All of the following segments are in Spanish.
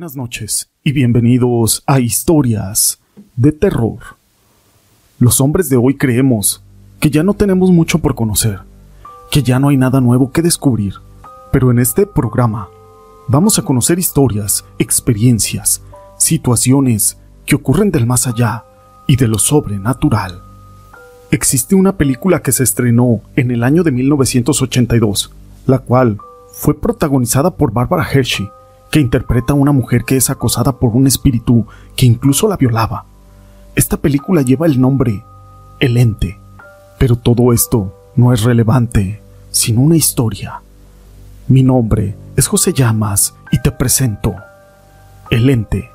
Buenas noches y bienvenidos a Historias de Terror. Los hombres de hoy creemos que ya no tenemos mucho por conocer, que ya no hay nada nuevo que descubrir, pero en este programa vamos a conocer historias, experiencias, situaciones que ocurren del más allá y de lo sobrenatural. Existe una película que se estrenó en el año de 1982, la cual fue protagonizada por Barbara Hershey, que interpreta a una mujer que es acosada por un espíritu que incluso la violaba. Esta película lleva el nombre El Ente, pero todo esto no es relevante, sino una historia. Mi nombre es José Llamas y te presento El Ente,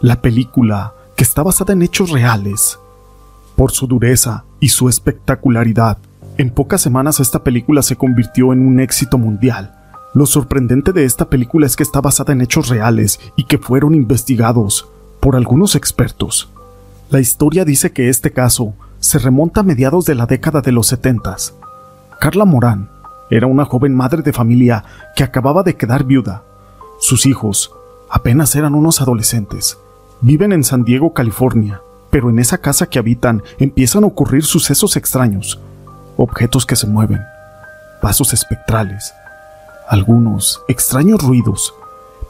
la película que está basada en hechos reales. Por su dureza y su espectacularidad, en pocas semanas esta película se convirtió en un éxito mundial lo sorprendente de esta película es que está basada en hechos reales y que fueron investigados por algunos expertos. La historia dice que este caso se remonta a mediados de la década de los 70. Carla Morán era una joven madre de familia que acababa de quedar viuda. Sus hijos apenas eran unos adolescentes. Viven en San Diego, California, pero en esa casa que habitan empiezan a ocurrir sucesos extraños, objetos que se mueven, pasos espectrales, algunos extraños ruidos,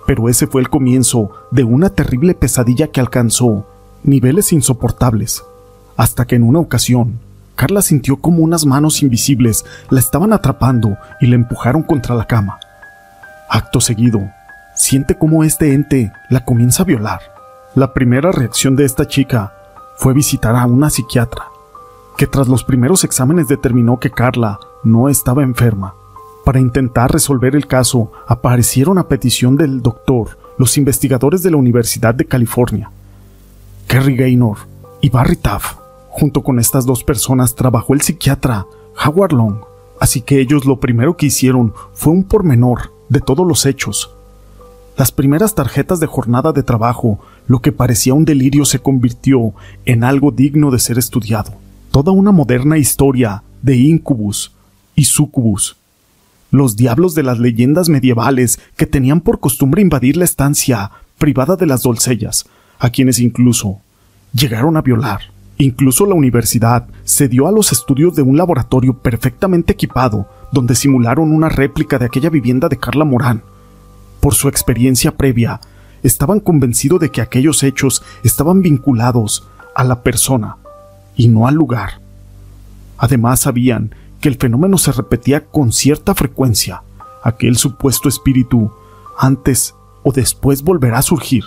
pero ese fue el comienzo de una terrible pesadilla que alcanzó niveles insoportables, hasta que en una ocasión Carla sintió como unas manos invisibles la estaban atrapando y la empujaron contra la cama. Acto seguido, siente como este ente la comienza a violar. La primera reacción de esta chica fue visitar a una psiquiatra, que tras los primeros exámenes determinó que Carla no estaba enferma para intentar resolver el caso, aparecieron a petición del doctor los investigadores de la Universidad de California. Kerry Gaynor y Barry Taff. Junto con estas dos personas trabajó el psiquiatra Howard Long, así que ellos lo primero que hicieron fue un pormenor de todos los hechos. Las primeras tarjetas de jornada de trabajo, lo que parecía un delirio se convirtió en algo digno de ser estudiado. Toda una moderna historia de incubus y sucubus los diablos de las leyendas medievales que tenían por costumbre invadir la estancia privada de las doncellas, a quienes incluso llegaron a violar. Incluso la universidad se dio a los estudios de un laboratorio perfectamente equipado, donde simularon una réplica de aquella vivienda de Carla Morán. Por su experiencia previa, estaban convencidos de que aquellos hechos estaban vinculados a la persona y no al lugar. Además sabían que el fenómeno se repetía con cierta frecuencia. Aquel supuesto espíritu antes o después volverá a surgir.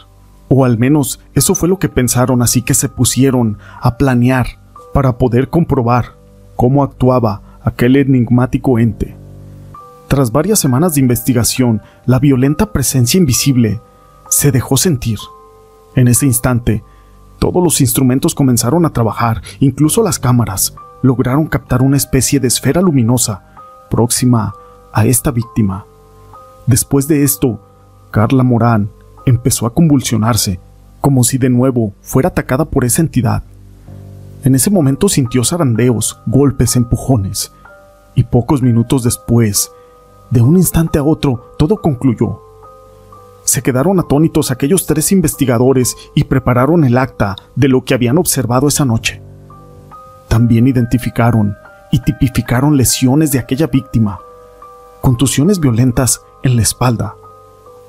O al menos eso fue lo que pensaron, así que se pusieron a planear para poder comprobar cómo actuaba aquel enigmático ente. Tras varias semanas de investigación, la violenta presencia invisible se dejó sentir. En ese instante, todos los instrumentos comenzaron a trabajar, incluso las cámaras, lograron captar una especie de esfera luminosa próxima a esta víctima. Después de esto, Carla Morán empezó a convulsionarse, como si de nuevo fuera atacada por esa entidad. En ese momento sintió zarandeos, golpes, empujones, y pocos minutos después, de un instante a otro, todo concluyó. Se quedaron atónitos aquellos tres investigadores y prepararon el acta de lo que habían observado esa noche. También identificaron y tipificaron lesiones de aquella víctima, contusiones violentas en la espalda,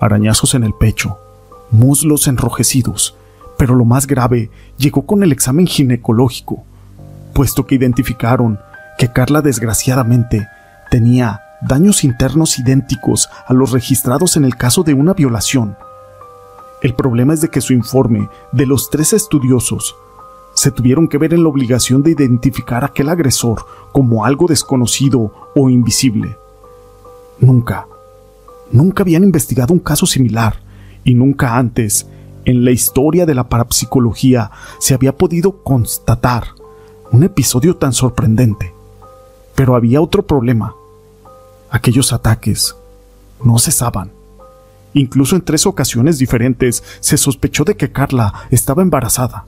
arañazos en el pecho, muslos enrojecidos, pero lo más grave llegó con el examen ginecológico, puesto que identificaron que Carla desgraciadamente tenía daños internos idénticos a los registrados en el caso de una violación. El problema es de que su informe de los tres estudiosos se tuvieron que ver en la obligación de identificar a aquel agresor como algo desconocido o invisible. Nunca, nunca habían investigado un caso similar y nunca antes, en la historia de la parapsicología, se había podido constatar un episodio tan sorprendente. Pero había otro problema. Aquellos ataques no cesaban. Incluso en tres ocasiones diferentes se sospechó de que Carla estaba embarazada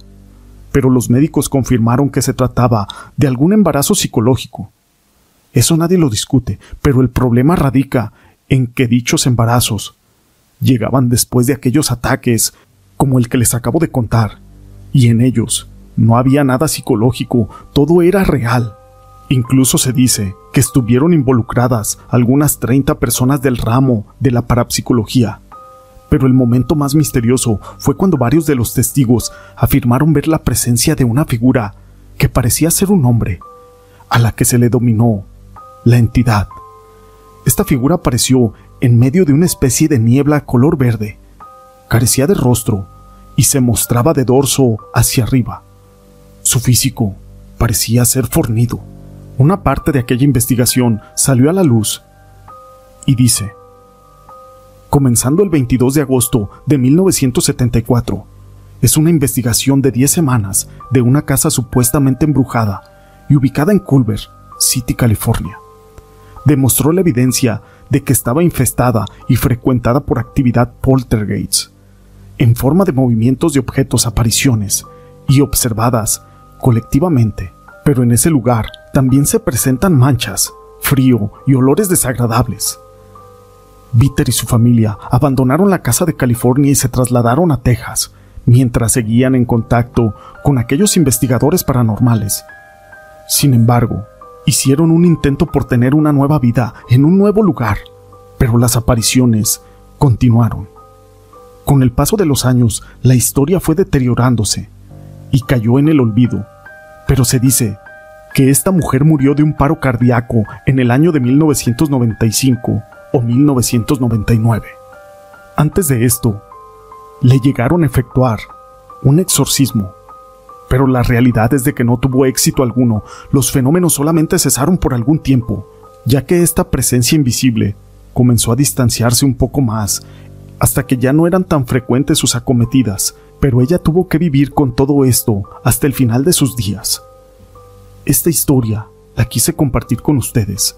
pero los médicos confirmaron que se trataba de algún embarazo psicológico. Eso nadie lo discute, pero el problema radica en que dichos embarazos llegaban después de aquellos ataques, como el que les acabo de contar, y en ellos no había nada psicológico, todo era real. Incluso se dice que estuvieron involucradas algunas 30 personas del ramo de la parapsicología. Pero el momento más misterioso fue cuando varios de los testigos afirmaron ver la presencia de una figura que parecía ser un hombre, a la que se le dominó la entidad. Esta figura apareció en medio de una especie de niebla color verde. Carecía de rostro y se mostraba de dorso hacia arriba. Su físico parecía ser fornido. Una parte de aquella investigación salió a la luz y dice, comenzando el 22 de agosto de 1974, es una investigación de 10 semanas de una casa supuestamente embrujada y ubicada en Culver City, California. Demostró la evidencia de que estaba infestada y frecuentada por actividad poltergeist, en forma de movimientos de objetos, apariciones, y observadas colectivamente. Pero en ese lugar también se presentan manchas, frío y olores desagradables. Bitter y su familia abandonaron la casa de California y se trasladaron a Texas, mientras seguían en contacto con aquellos investigadores paranormales. Sin embargo, hicieron un intento por tener una nueva vida en un nuevo lugar, pero las apariciones continuaron. Con el paso de los años, la historia fue deteriorándose y cayó en el olvido, pero se dice que esta mujer murió de un paro cardíaco en el año de 1995 o 1999. Antes de esto, le llegaron a efectuar un exorcismo, pero la realidad es de que no tuvo éxito alguno, los fenómenos solamente cesaron por algún tiempo, ya que esta presencia invisible comenzó a distanciarse un poco más, hasta que ya no eran tan frecuentes sus acometidas, pero ella tuvo que vivir con todo esto hasta el final de sus días. Esta historia la quise compartir con ustedes.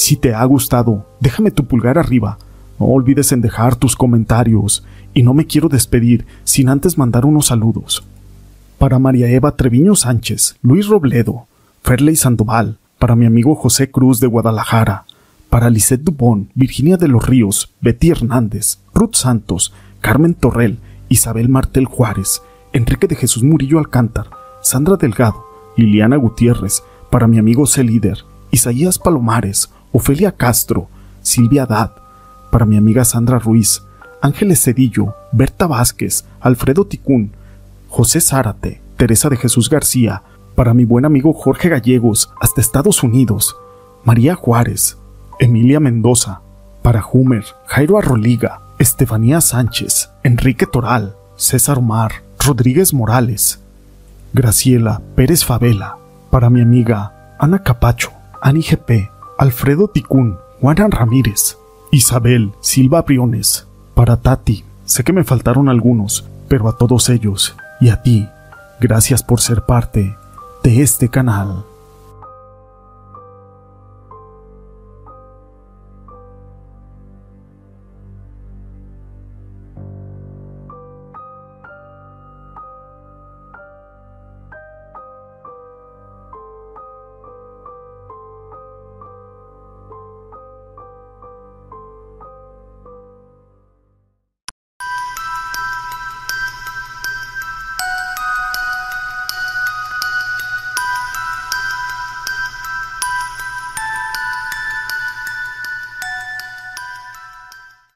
Si te ha gustado, déjame tu pulgar arriba. No olvides en dejar tus comentarios y no me quiero despedir sin antes mandar unos saludos. Para María Eva Treviño Sánchez, Luis Robledo, Ferley Sandoval, para mi amigo José Cruz de Guadalajara, para Lisette Dubón, Virginia de los Ríos, Betty Hernández, Ruth Santos, Carmen Torrel, Isabel Martel Juárez, Enrique de Jesús Murillo Alcántar, Sandra Delgado, Liliana Gutiérrez, para mi amigo C. Líder, Isaías Palomares, Ofelia Castro, Silvia Dad, para mi amiga Sandra Ruiz, Ángeles Cedillo, Berta Vázquez, Alfredo Ticún, José Zárate, Teresa de Jesús García, para mi buen amigo Jorge Gallegos, hasta Estados Unidos, María Juárez, Emilia Mendoza, para Humer, Jairo Arroliga, Estefanía Sánchez, Enrique Toral, César Omar, Rodríguez Morales, Graciela Pérez Favela, para mi amiga Ana Capacho, Ani GP, Alfredo Ticún, Juana Ramírez, Isabel Silva Briones, para Tati, sé que me faltaron algunos, pero a todos ellos y a ti, gracias por ser parte de este canal.